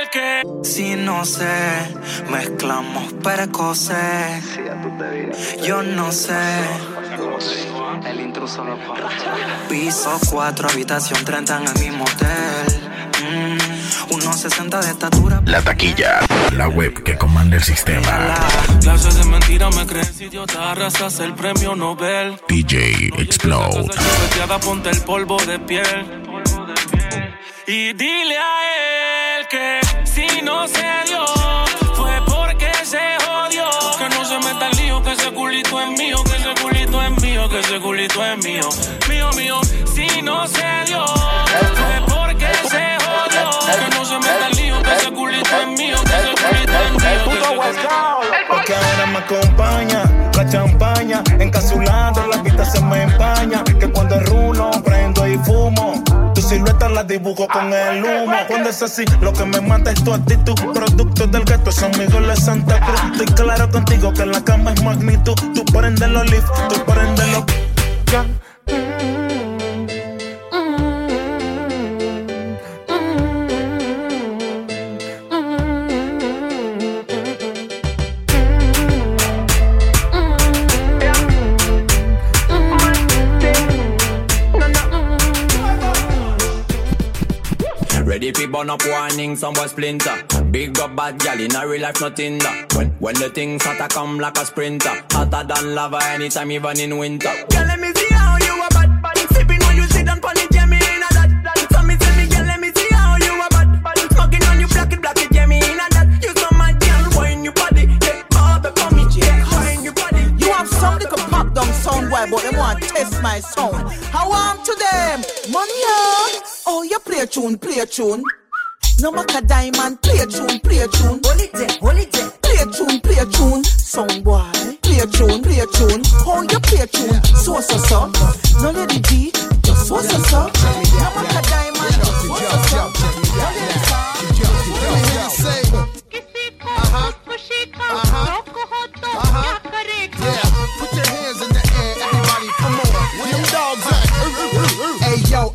él que
Si no sé, mezclamos precoces. Yo no sé.
El intruso lo
Piso 4, habitación 30 en el mismo hotel. Mm, unos 60 de estatura.
La taquilla, la web que comanda el sistema.
clases de mentira me crees idiota, arrasas el premio Nobel.
DJ Explode.
Ponte el polvo de piel. Y dile a él que no se dio, fue porque se jodió. Que no se meta el lío, que ese culito es mío, que ese culito es mío, que ese culito es mío. Mío, mío, si no se dio, fue porque se jodió. Que no se meta el lío, que ese culito es mío, que ese culito es mío.
Porque ahora me acompaña la champaña. Encasulando la vista se me empaña. Que cuando rulo, la dibujo con el humo. Cuando es así, lo que me mata es tu actitud. Producto del gueto, San Miguel de Santa Cruz. Estoy claro contigo que la cama es magnitud. Tú prendes los lift, tú prendes los.
Ready fi burn up warning, some boy splinter. Big up bad gal in a real life, nothing that. When when the things hotter come like a sprinter, hotter than lava anytime, even in winter.
Girl, let me see how you a
tune, play a tune. No matter diamond, play a tune, play a tune. Hold it there, hold it there. Play a tune, play a tune. Sound boy, play a tune, play a tune. How you play a tune? So so so. No lady D, just so so so.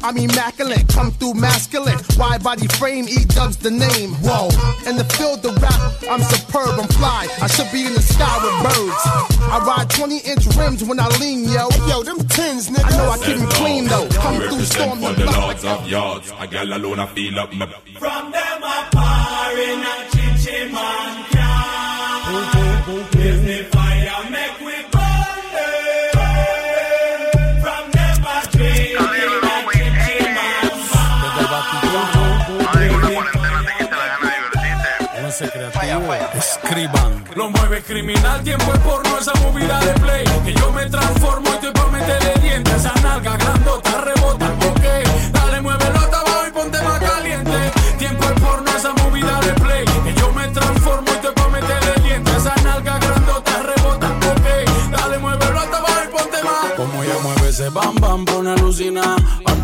I'm immaculate, come through masculine. Wide body frame, E dubs the name. Whoa, in the field of rap, I'm superb, I'm fly. I should be in the sky with birds. I ride 20 inch rims when I lean, yo. Yo, them tins, nigga. I know I keep them clean though. Come through, storm
for
the
the
block.
lords of yards. A gal alone, I feel up my.
From them a par in a chichi man
escriban. Lo mueve criminal, tiempo es porno, esa movida de play. Que yo me transformo y estoy pa' meterle dientes. Esa nalga grandota rebota, ok. Dale, muévelo hasta abajo y ponte más caliente. Tiempo es porno, esa movida de play. Que yo me transformo y estoy pa' meterle dientes. Esa nalga grandota rebota, ok. Dale, muévelo hasta abajo y ponte más. Como ella mueve ese bam bam, pone alucina.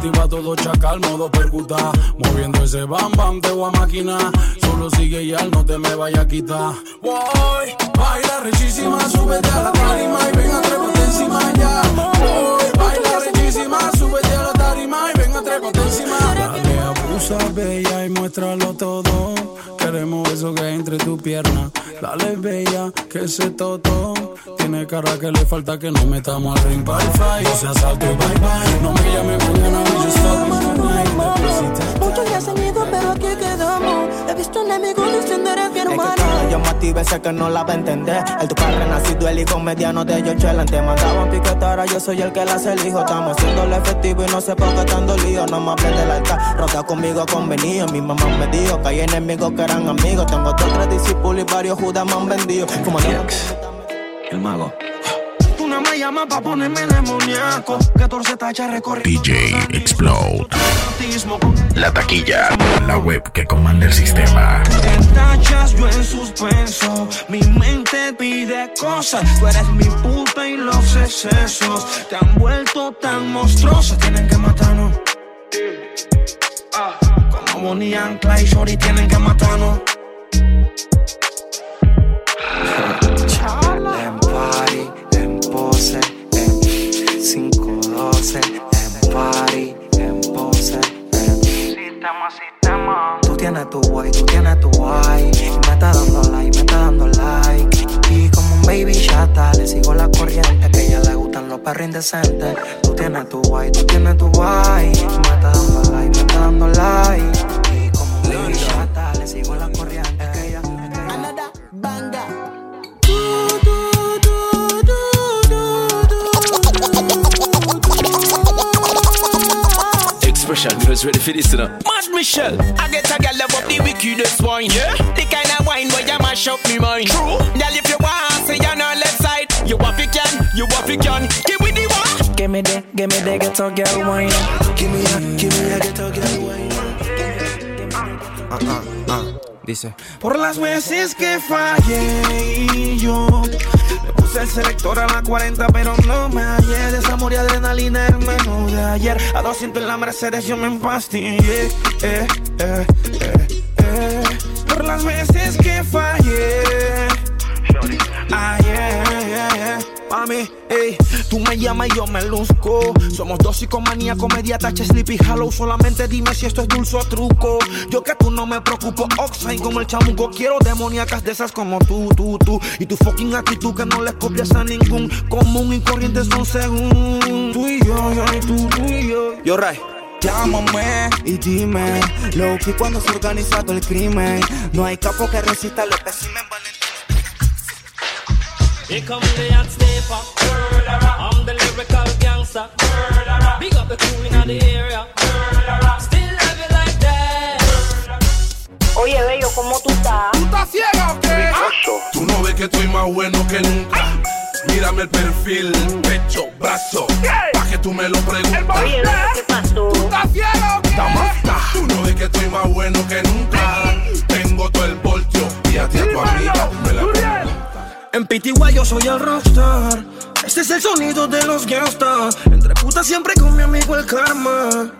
Activa todo chacal, modo percuta. Moviendo ese bam bam, te voy a maquinar. Solo sigue y al no te me vaya a quitar. Voy, baila rechísima, súbete a la tarima y ven a encima ya. Voy, baila rechísima, súbete a la tarima y ven a encima. Dale, abusa, bella y muéstralo todo. Queremos eso que entre tu pierna. Dale, bella, que ese toto. Tiene cara que le falta que nos metamos al ring para el. O sea, salto y bye bye. No me llame mañana, me tonight.
Muchos ya se han ido, pero aquí quedamos. He visto enemigos diciendo eres mi hermano.
Yo me sé que no la va a entender. El tu padre nacido, el hijo mediano de Yochela. Te mandaban piquete, ahora yo soy el que la hace el hijo. Estamos haciendo el efectivo y no sé por qué tanto lío. No me hables del altar, roca conmigo convenido. Mi mamá me dijo que hay enemigos que eran amigos. Tengo dos, tres discípulos y varios judas me han vendido. Como
El mago.
Tú no me llamas pa' ponerme demoníaco. 14 tachas recorriendo.
DJ Explode. La taquilla, la web que comanda el sistema.
En tachas yo en suspenso. Mi mente pide cosas. Tú eres mi puta y los excesos te han vuelto tan monstruosa. Tienen que matarnos. Como Bonnie and Clyde, Shorty tienen que matarnos.
512, en party, en pose, en
Sistema, sistema.
Tú tienes tu guay, tú tienes tu guay. Me está dando like, me está dando like. Y como un baby chata, le sigo la corriente. Que a ella le gustan los perros indecentes. Tú tienes tu guay, tú tienes tu guay. Me está dando like, me está dando like. Y como un baby chata, le sigo la corriente.
Expression, you ready for this, you know. Mad Michelle.
I get a gal love up the wickedest wine. Yeah. The kind of wine where you mash up me mind. True. Gal, if you want, say you're on left side. You want it can, you want it can. Give me the one.
Give me the, give me the ghetto girl wine. Give me a, give me a ghetto girl wine.
Ah, ah, ah. Dice, por las veces que fallé y yo el selector a la 40, pero no me hallé. Desamor y adrenalina el menú de ayer. A 200 en la Mercedes yo me empastillé. Eh, eh, eh, eh. Por las veces que fallé. Ay, yeah, yeah, yeah. Mami, ey, tú me llamas y yo me luzco. Somos dos psicomaníacos, media tacha, sleepy hollow. Solamente dime si esto es dulce o truco. Yo que tú no me preocupo, Oxide como el chamuco. Quiero demoníacas de esas como tú, tú, tú. Y tu fucking actitud que no les copias a ningún. Común y corriente son según. Tú y yo, yo y tú, tú y yo. Yo, Ray.
Llámame y dime Lo que cuando se ha organizado el crimen No hay capo que resista los espécimen
Here come the hot stepper. I'm the lyrical gangster. Big up the crew in the area. Still love you like that.
Oye, Bello, ¿cómo tú estás?
¿Tú estás ciega o qué? Tú no ves que estoy más bueno que nunca. Mírame el perfil, pecho, brazo, pa' que tú me lo preguntes.
Oye, Bello, ¿qué pasó?
¿Tú estás ciega o qué? Tú no ves que estoy más bueno que nunca. Tengo todo el voltio y a ti a tu amiga me la
En PTY yo soy el rockstar. Este es el sonido de los gangsters. Entre putas siempre con mi amigo el karma.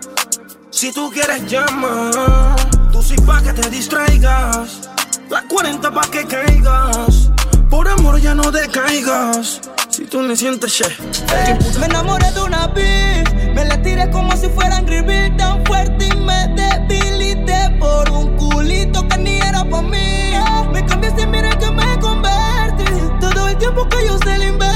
Si tú quieres llama, tú sí pa' que te distraigas. La 40 pa' que caigas. Por amor ya no decaigas. Si tú le sientes che.
Me enamoré de una bitch, me la tiré como si fuera Angry Bird tan fuerte y me debilité por un culito que ni era pa' mí. Me que me convertí. Todo el tiempo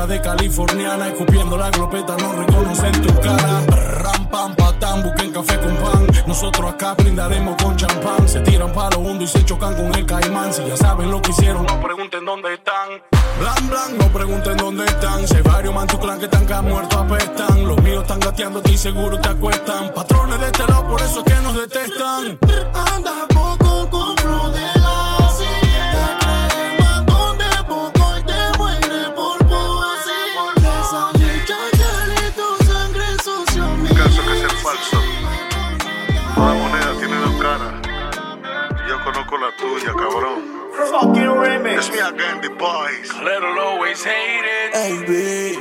De
californiana, escupiendo la glopeta, no reconocen tu cara. Ram, pam, patán, busquen café con pan. Nosotros acá brindaremos con champán. Se tiran palo hondo y se chocan con el caimán. Si ya saben lo que hicieron, no pregunten dónde están. Blan, blan, no pregunten dónde están. Hay varios man que están acá muertos apestan. Los míos están gateando y seguro te acuestan. Patrones de este lado, por eso es que nos detestan.
Anda
Conozco la tuya, cabrón.
Fucking remix.
It's me again, the boys.
Little always hate it.
baby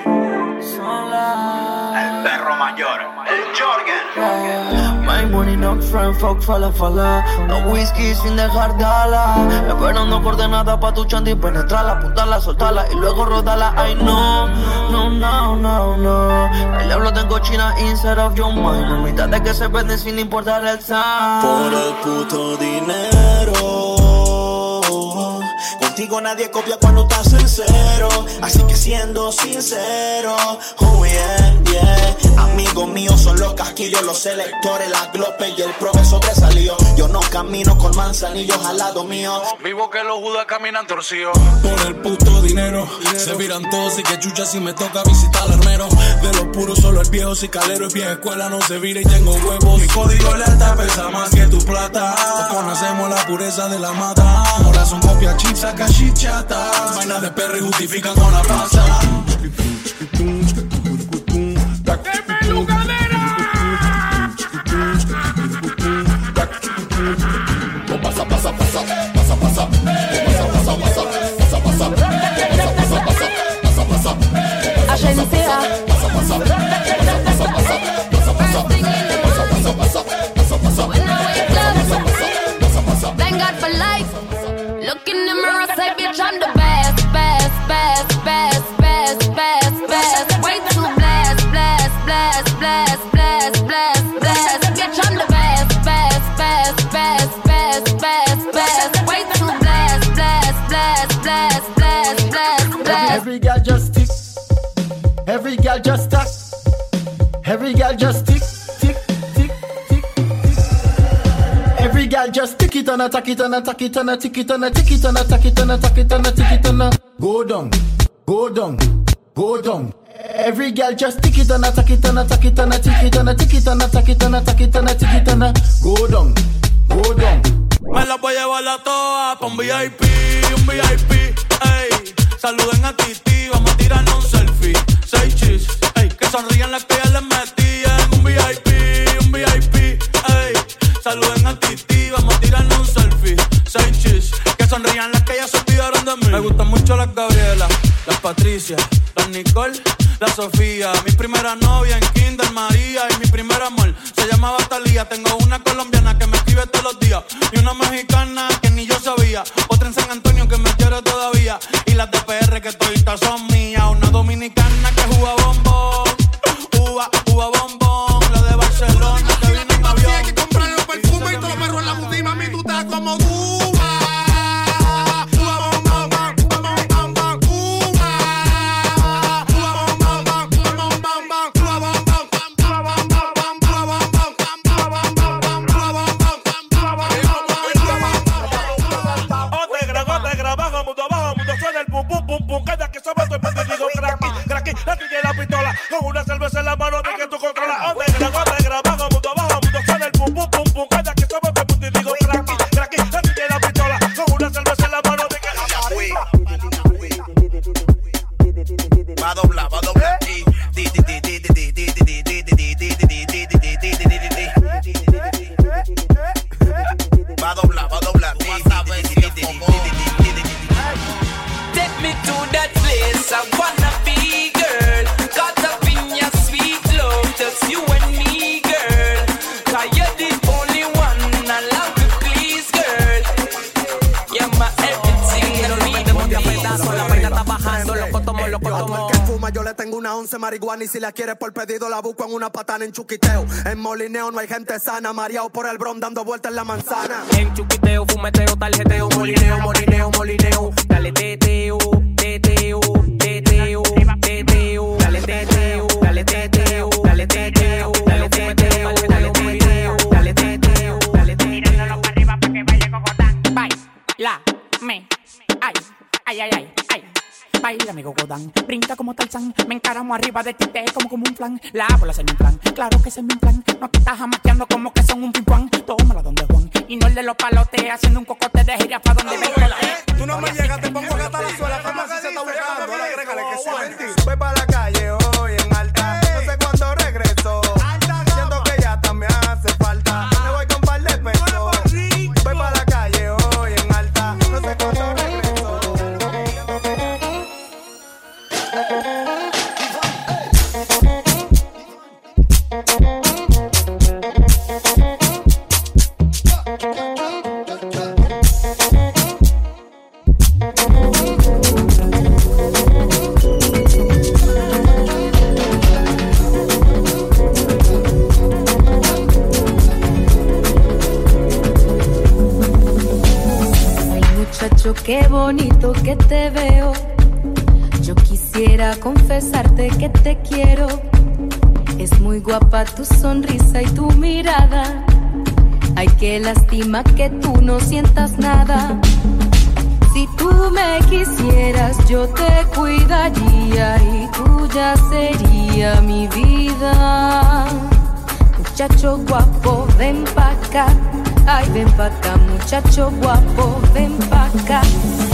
El perro mayor, el Jorgen.
My money not friend, fuck, fala, fala. No whisky sin dejar gala. Esperando coordenada pa' tu chanti, penetrarla, apuntarla, soltarla y luego rodarla. Ay, no, no, no, no, no. El diablo tengo China inside of your mind. Mamita de que se venden sin importar el sound.
Por el puto dinero. Contigo nadie copia cuando estás sincero. Así que siendo sincero, oh yeah, yeah. Amigos míos son los casquillos, los selectores, las glopes y el profesor que salió. Yo no camino con manzanillos al lado mío.
Vivo que los judas caminan torcidos. Por el puto dinero, se viran todos y que chucha si me toca visitar al armero. De los puros solo el viejo, si calero es vieja escuela, no se vira y tengo huevos. Mi código lealtad pesa más que tu plata. Conocemos la pureza de la mata. Ahora son copias chips, saca chichata. Vainas de perro y justifican con la pasa.
Pasa, pasa, pasa, pasa, pasa, pasa, pasa, pasa, pasa, pasa, pasa, pasa, pasa, pasa,
Agencia.
Girl just tick, tick, tick, tick, tick. Every girl just tick it and attack it and attack it and a tick it and a tick it and attack it and attack it and a tick it and go down, go down, go down. Every girl just tick it and attack it and attack it and a tick it and a tick it and attack it and attack it and a tick it and go down, go down.
Me la voy a llevar a todas pa' un VIP, un VIP, ey. Saluden a Titi, vamos a tirarnos un selfie. Ey. Que sonrían las que ya les metí en un VIP, un VIP, ey. Saluden a Titi, vamos a tirarnos un selfie. Seis chis, que sonrían las que ya se olvidaron de mí. Me gustan mucho las Gabriela, las Patricia, las Nicole, la Sofía. Mi primera novia en Kinder María y mi primer amor se llamaba Talía. Tengo una colombiana que me escribe todos los días y una mexicana
marihuana y si la quieres por pedido la busco en una patana en chuquiteo. En molineo no hay gente sana, mareado por el bron dando vueltas en la manzana.
En chuquiteo, fumeteo, tarjeteo, molineo, molineo, molineo.
Godán, brinca como Tarzán, me encaramo arriba de ti, te como como un flan, la bola se me plan, claro que se me plan, no te estás jamaqueando como que son un pimpán, tómala donde Juan, y no el de los palotes, haciendo un cocote de gira pa' donde venga la
Tú no me llegas, te pongo gata la suela, como si se está buscando, ahora agrégale que sí. Voy
qué bonito que te veo. Yo quisiera confesarte que te quiero. Es muy guapa tu sonrisa y tu mirada. Ay, qué lástima que tú no sientas nada. Si tú me quisieras, yo te cuidaría y tuya sería mi vida. Muchacho guapo, ven pa' acá. Ay, ven pa' acá, muchacho guapo, ven pa' acá.